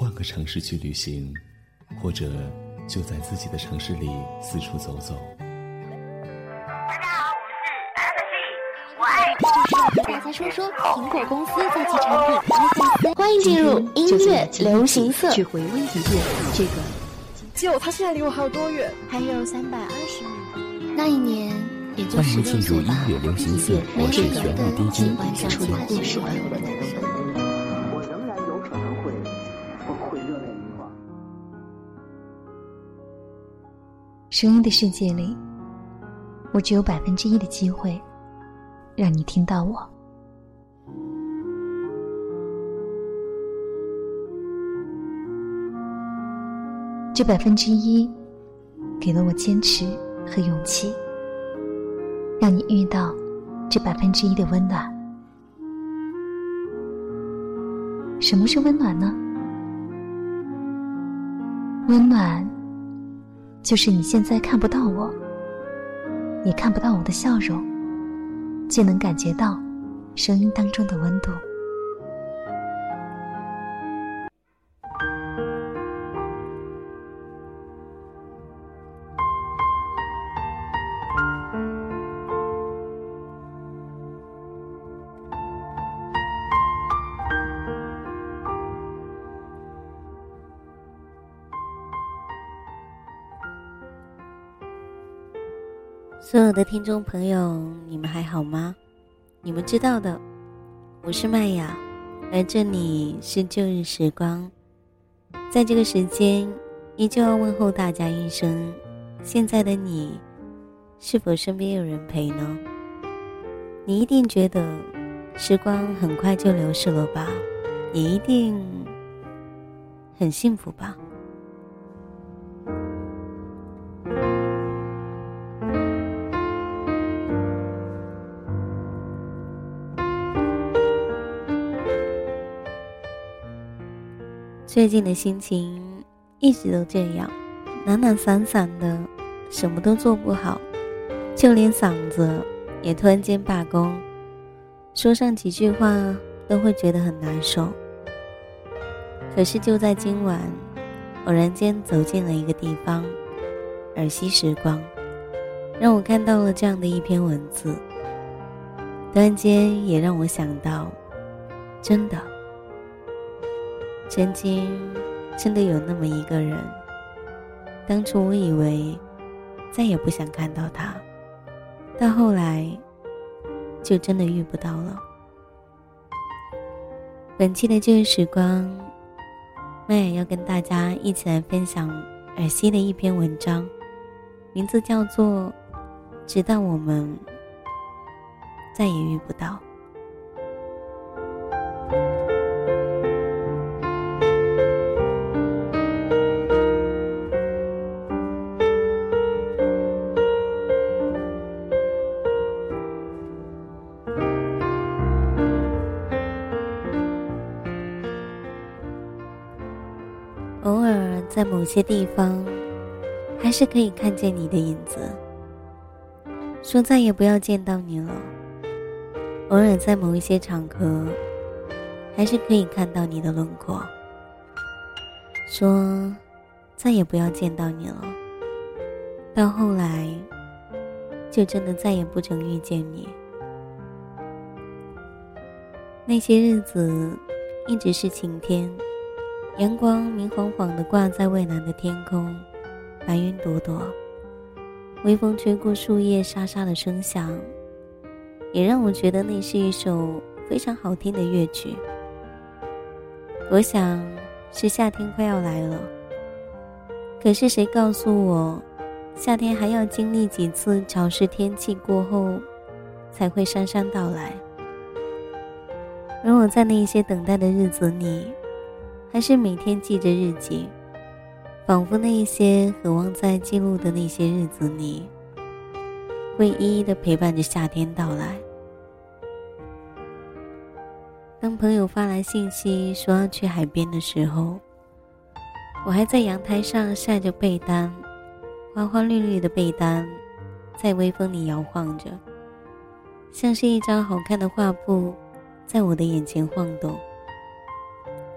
换个城市去旅行，或者就在自己的城市里四处走走。大家好，我是 G，我爱就是和大家说说苹果公司在其产品。欢迎进入音乐流行色，去回味一遍这个。就他现在离我还有多远？还有三百二十米。那一年，也就欢迎进入音。乐流行色，我是有玄武的 DJ 晚上楚声音的世界里，我只有百分之一的机会让你听到我。这百分之一，给了我坚持和勇气，让你遇到这百分之一的温暖。什么是温暖呢？温暖。就是你现在看不到我，你看不到我的笑容，却能感觉到声音当中的温度。所有的听众朋友，你们还好吗？你们知道的，我是麦雅，而这里是旧日时光。在这个时间，依旧要问候大家一声：现在的你，是否身边有人陪呢？你一定觉得时光很快就流逝了吧？也一定很幸福吧？最近的心情一直都这样，懒懒散散的，什么都做不好，就连嗓子也突然间罢工，说上几句话都会觉得很难受。可是就在今晚，偶然间走进了一个地方，耳息时光，让我看到了这样的一篇文字，突然间也让我想到，真的。曾经，真的有那么一个人。当初我以为再也不想看到他，到后来就真的遇不到了。本期的旧日时光，麦也要跟大家一起来分享尔西的一篇文章，名字叫做《直到我们再也遇不到》。在某些地方，还是可以看见你的影子。说再也不要见到你了。偶尔在某一些场合，还是可以看到你的轮廓。说再也不要见到你了。到后来，就真的再也不曾遇见你。那些日子，一直是晴天。阳光明晃晃的挂在蔚蓝的天空，白云朵朵，微风吹过树叶沙沙的声响，也让我觉得那是一首非常好听的乐曲。我想是夏天快要来了，可是谁告诉我，夏天还要经历几次潮湿天气过后，才会姗姗到来？而我在那些等待的日子里。还是每天记着日记，仿佛那些渴望在记录的那些日子里，会一一的陪伴着夏天到来。当朋友发来信息说要去海边的时候，我还在阳台上晒着被单，花花绿绿的被单，在微风里摇晃着，像是一张好看的画布，在我的眼前晃动。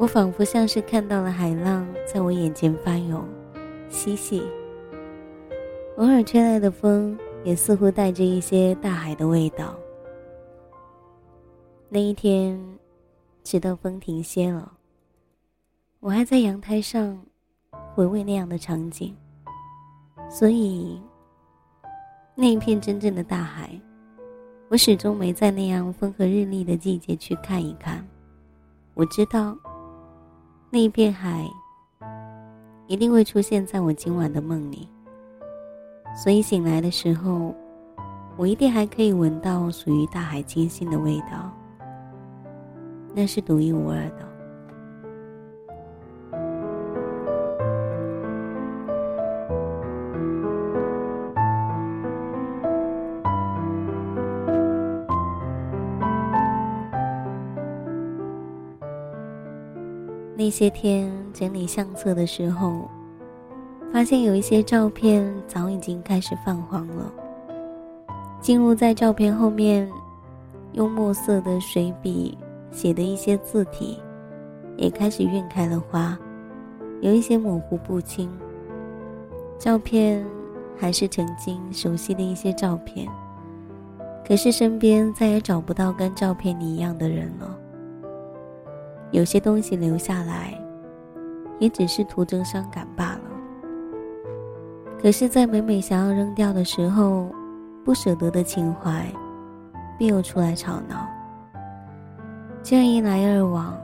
我仿佛像是看到了海浪在我眼前翻涌、嬉戏。偶尔吹来的风，也似乎带着一些大海的味道。那一天，直到风停歇了，我还在阳台上回味那样的场景。所以，那一片真正的大海，我始终没在那样风和日丽的季节去看一看。我知道。那一片海，一定会出现在我今晚的梦里。所以醒来的时候，我一定还可以闻到属于大海清新的味道，那是独一无二的。一些天整理相册的时候，发现有一些照片早已经开始泛黄了。进入在照片后面，用墨色的水笔写的一些字体，也开始晕开了花，有一些模糊不清。照片还是曾经熟悉的一些照片，可是身边再也找不到跟照片里一样的人了。有些东西留下来，也只是徒增伤感罢了。可是，在每每想要扔掉的时候，不舍得的情怀，便又出来吵闹。这样一来二往，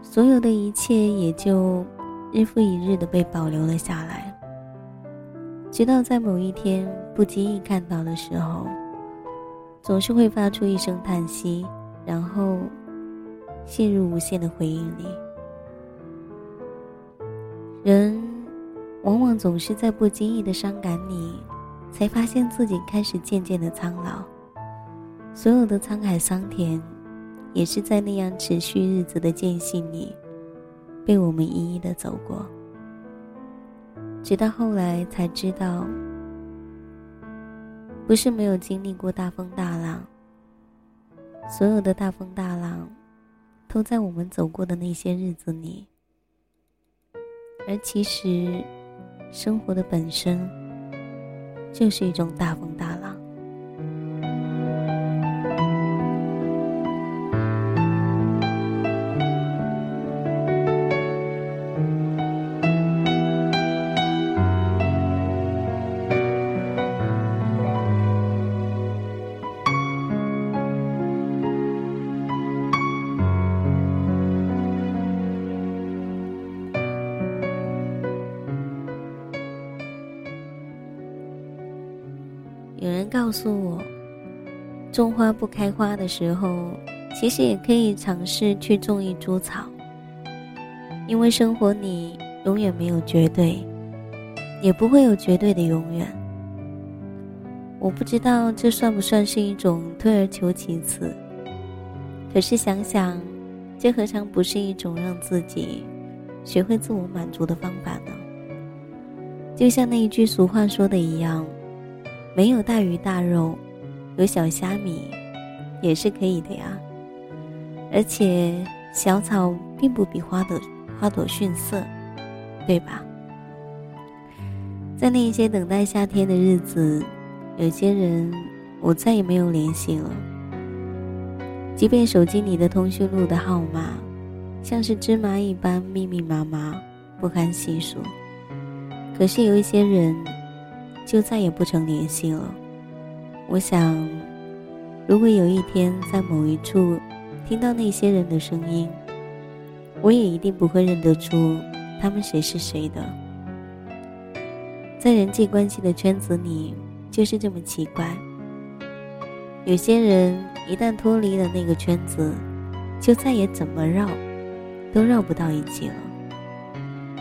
所有的一切也就日复一日的被保留了下来。直到在某一天不经意看到的时候，总是会发出一声叹息，然后。陷入无限的回忆里，人往往总是在不经意的伤感里，才发现自己开始渐渐的苍老。所有的沧海桑田，也是在那样持续日子的间隙里，被我们一一的走过。直到后来才知道，不是没有经历过大风大浪，所有的大风大浪。都在我们走过的那些日子里，而其实，生活的本身就是一种大风大浪。告诉我，种花不开花的时候，其实也可以尝试去种一株草。因为生活里永远没有绝对，也不会有绝对的永远。我不知道这算不算是一种退而求其次，可是想想，这何尝不是一种让自己学会自我满足的方法呢？就像那一句俗话说的一样。没有大鱼大肉，有小虾米，也是可以的呀。而且小草并不比花朵花朵逊色，对吧？在那些等待夏天的日子，有些人我再也没有联系了。即便手机里的通讯录的号码，像是芝麻一般密密麻麻，不堪细数。可是有一些人。就再也不曾联系了。我想，如果有一天在某一处听到那些人的声音，我也一定不会认得出他们谁是谁的。在人际关系的圈子里，就是这么奇怪。有些人一旦脱离了那个圈子，就再也怎么绕，都绕不到一起了。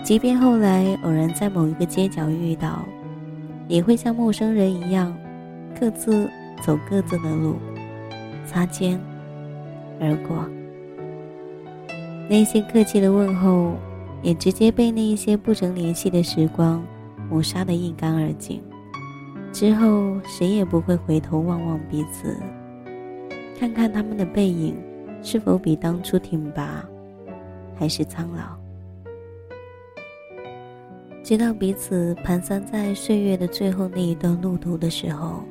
即便后来偶然在某一个街角遇到。也会像陌生人一样，各自走各自的路，擦肩而过。那些客气的问候，也直接被那一些不曾联系的时光抹杀的一干二净。之后，谁也不会回头望望彼此，看看他们的背影是否比当初挺拔，还是苍老。直到彼此蹒跚在岁月的最后那一段路途的时候，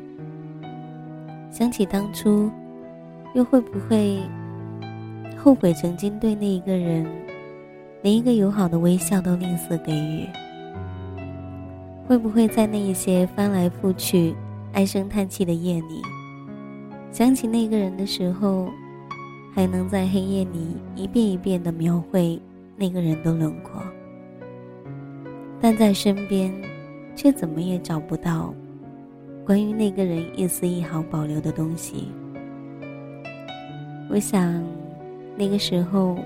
想起当初，又会不会后悔曾经对那一个人连一个友好的微笑都吝啬给予？会不会在那一些翻来覆去、唉声叹气的夜里，想起那个人的时候，还能在黑夜里一遍一遍的描绘那个人的轮廓？但在身边，却怎么也找不到关于那个人一丝一毫保留的东西。我想，那个时候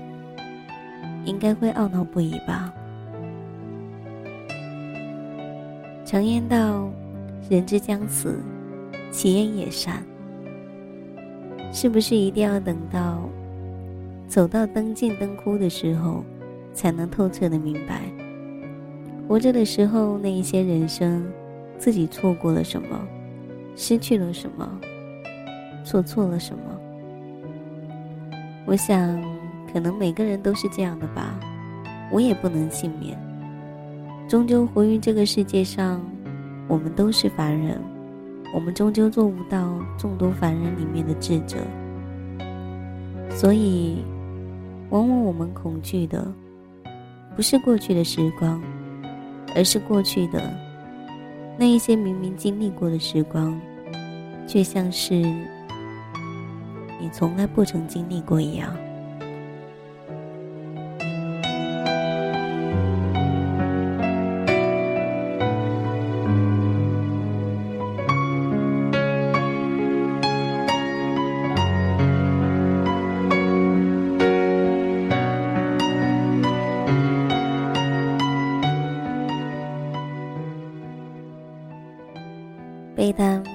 应该会懊恼不已吧。常言道：“人之将死，其言也善。”是不是一定要等到走到灯尽灯枯的时候，才能透彻的明白，活着的时候那一些人生，自己错过了什么，失去了什么，做错了什么？我想，可能每个人都是这样的吧，我也不能幸免。终究活于这个世界上，我们都是凡人，我们终究做不到众多凡人里面的智者。所以，往往我们恐惧的，不是过去的时光，而是过去的那一些明明经历过的时光，却像是你从来不曾经历过一样。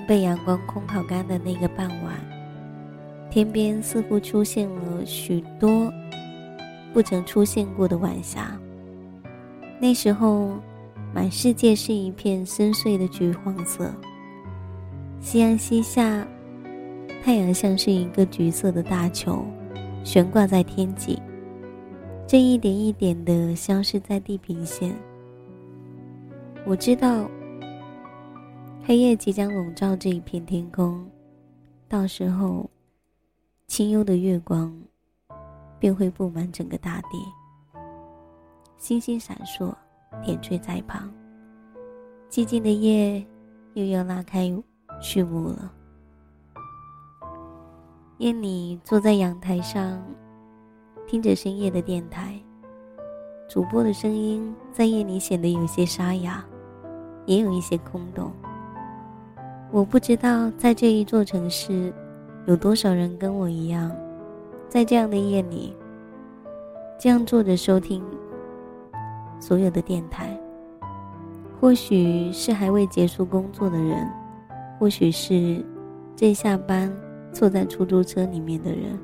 被阳光空烤干的那个傍晚，天边似乎出现了许多不曾出现过的晚霞。那时候，满世界是一片深邃的橘黄色。夕阳西下，太阳像是一个橘色的大球，悬挂在天际，正一点一点的消失在地平线。我知道。黑夜即将笼罩这一片天空，到时候，清幽的月光便会布满整个大地。星星闪烁，点缀在旁。寂静的夜又要拉开序幕了。夜里坐在阳台上，听着深夜的电台，主播的声音在夜里显得有些沙哑，也有一些空洞。我不知道，在这一座城市，有多少人跟我一样，在这样的夜里，这样坐着收听所有的电台。或许是还未结束工作的人，或许是正下班坐在出租车里面的人，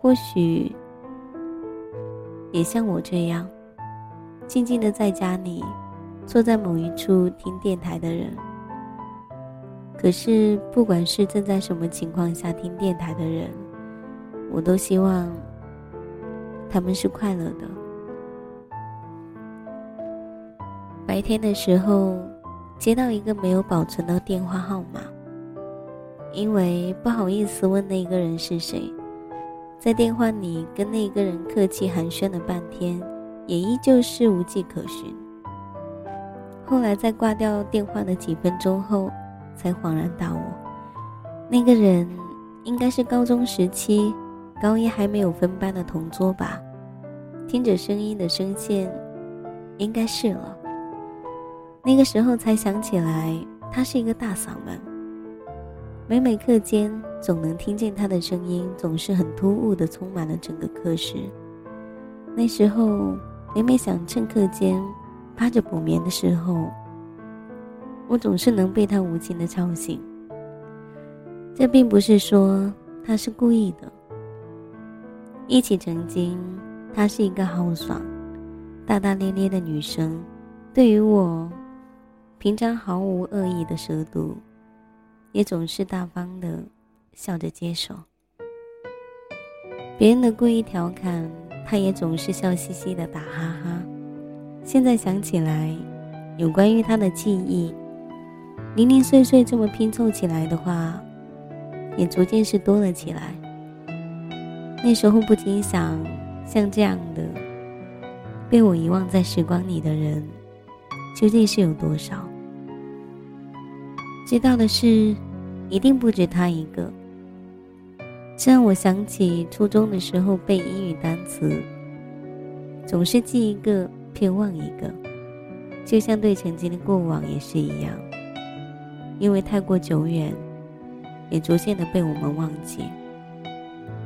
或许也像我这样，静静的在家里，坐在某一处听电台的人。可是，不管是正在什么情况下听电台的人，我都希望他们是快乐的。白天的时候，接到一个没有保存到电话号码，因为不好意思问那个人是谁，在电话里跟那个人客气寒暄了半天，也依旧是无迹可寻。后来在挂掉电话的几分钟后。才恍然大悟，那个人应该是高中时期高一还没有分班的同桌吧？听着声音的声线，应该是了。那个时候才想起来，他是一个大嗓门，每每课间总能听见他的声音，总是很突兀的充满了整个课室。那时候每每想趁课间趴着补眠的时候。我总是能被他无情的吵醒。这并不是说他是故意的。一起曾经，她是一个豪爽、大大咧咧的女生，对于我，平常毫无恶意的蛇毒，也总是大方的笑着接受。别人的故意调侃，她也总是笑嘻嘻的打哈哈。现在想起来，有关于她的记忆，零零碎碎这么拼凑起来的话，也逐渐是多了起来。那时候不禁想，像这样的被我遗忘在时光里的人，究竟是有多少？知道的是，一定不止他一个。这让我想起初中的时候背英语单词，总是记一个偏忘一个，就像对曾经的过往也是一样，因为太过久远，也逐渐的被我们忘记。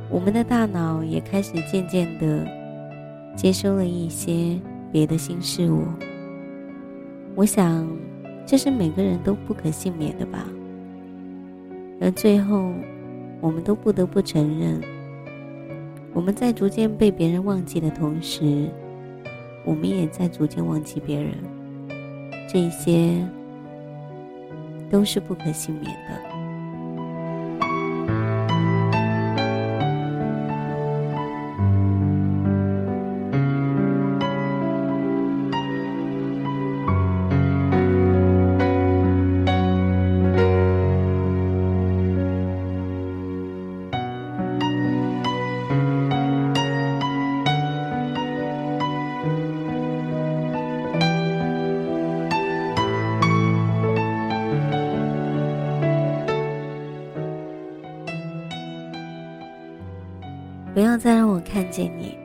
我们的大脑也开始渐渐的接收了一些别的新事物。我想，这是每个人都不可幸免的吧。而最后。我们都不得不承认，我们在逐渐被别人忘记的同时，我们也在逐渐忘记别人。这些都是不可幸免的。见你。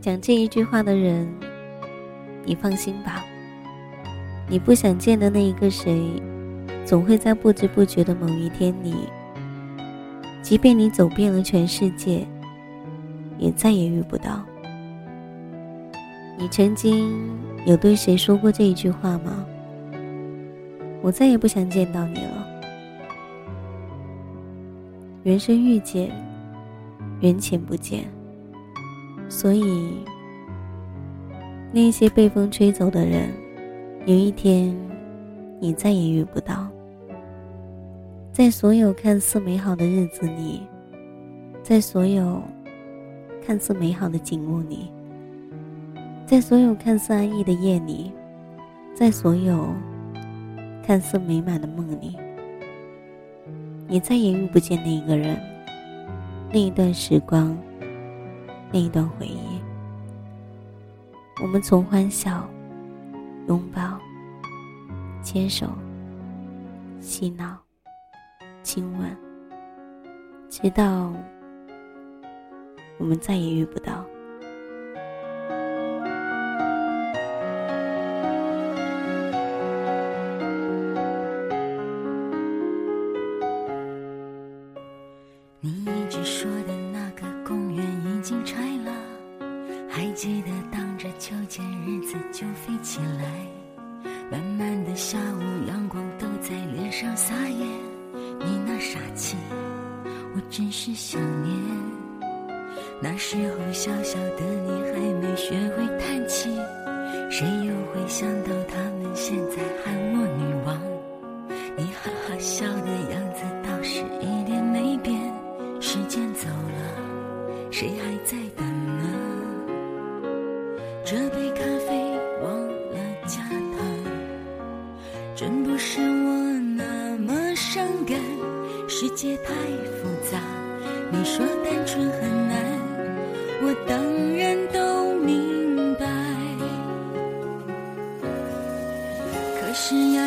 讲这一句话的人，你放心吧。你不想见的那一个谁，总会在不知不觉的某一天里，即便你走遍了全世界，也再也遇不到。你曾经有对谁说过这一句话吗？我再也不想见到你了。缘生遇见，缘浅不见。所以，那些被风吹走的人，有一天，你再也遇不到。在所有看似美好的日子里，在所有看似美好的景物里，在所有看似安逸的夜里，在所有看似美满的梦里。你再也遇不见那一个人，那一段时光，那一段回忆。我们从欢笑、拥抱、牵手、嬉闹、亲吻，直到我们再也遇不到。望着秋千日子就飞起来。慢慢的下午阳光都在脸上撒野你那傻气。我真是想念那时候小小的你还没学会叹气。谁又会想到他们现在喊我女王？你哈哈笑的样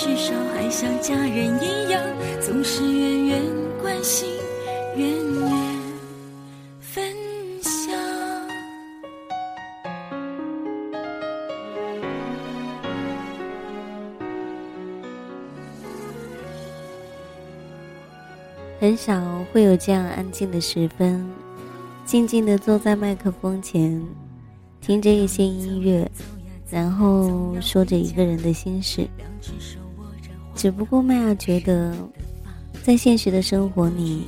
至少还像家人一样，总是远远关心，远远分享。很少会有这样安静的时分。静静的坐在麦克风前，听着一些音乐，然后说着一个人的心事。只不过麦芽觉得，在现实的生活里，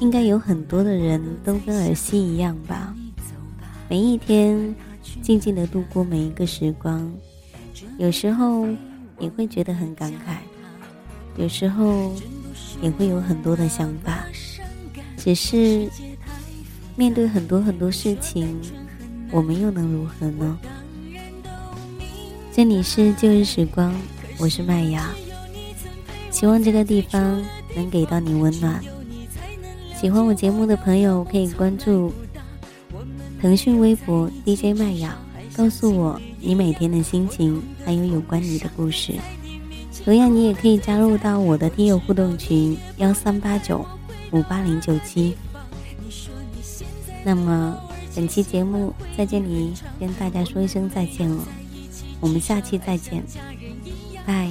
应该有很多的人都跟尔西一样吧。每一天，静静的度过每一个时光，有时候也会觉得很感慨，有时候也会有很多的想法。只是面对很多很多事情，我们又能如何呢？这里是旧日时光，我是麦芽。希望这个地方能给到你温暖。喜欢我节目的朋友可以关注腾讯微博 DJ 麦芽，告诉我你每天的心情，还有有关你的故事。同样，你也可以加入到我的听友互动群幺三八九五八零九七。那么，本期节目在这里跟大家说一声再见了，我们下期再见，拜。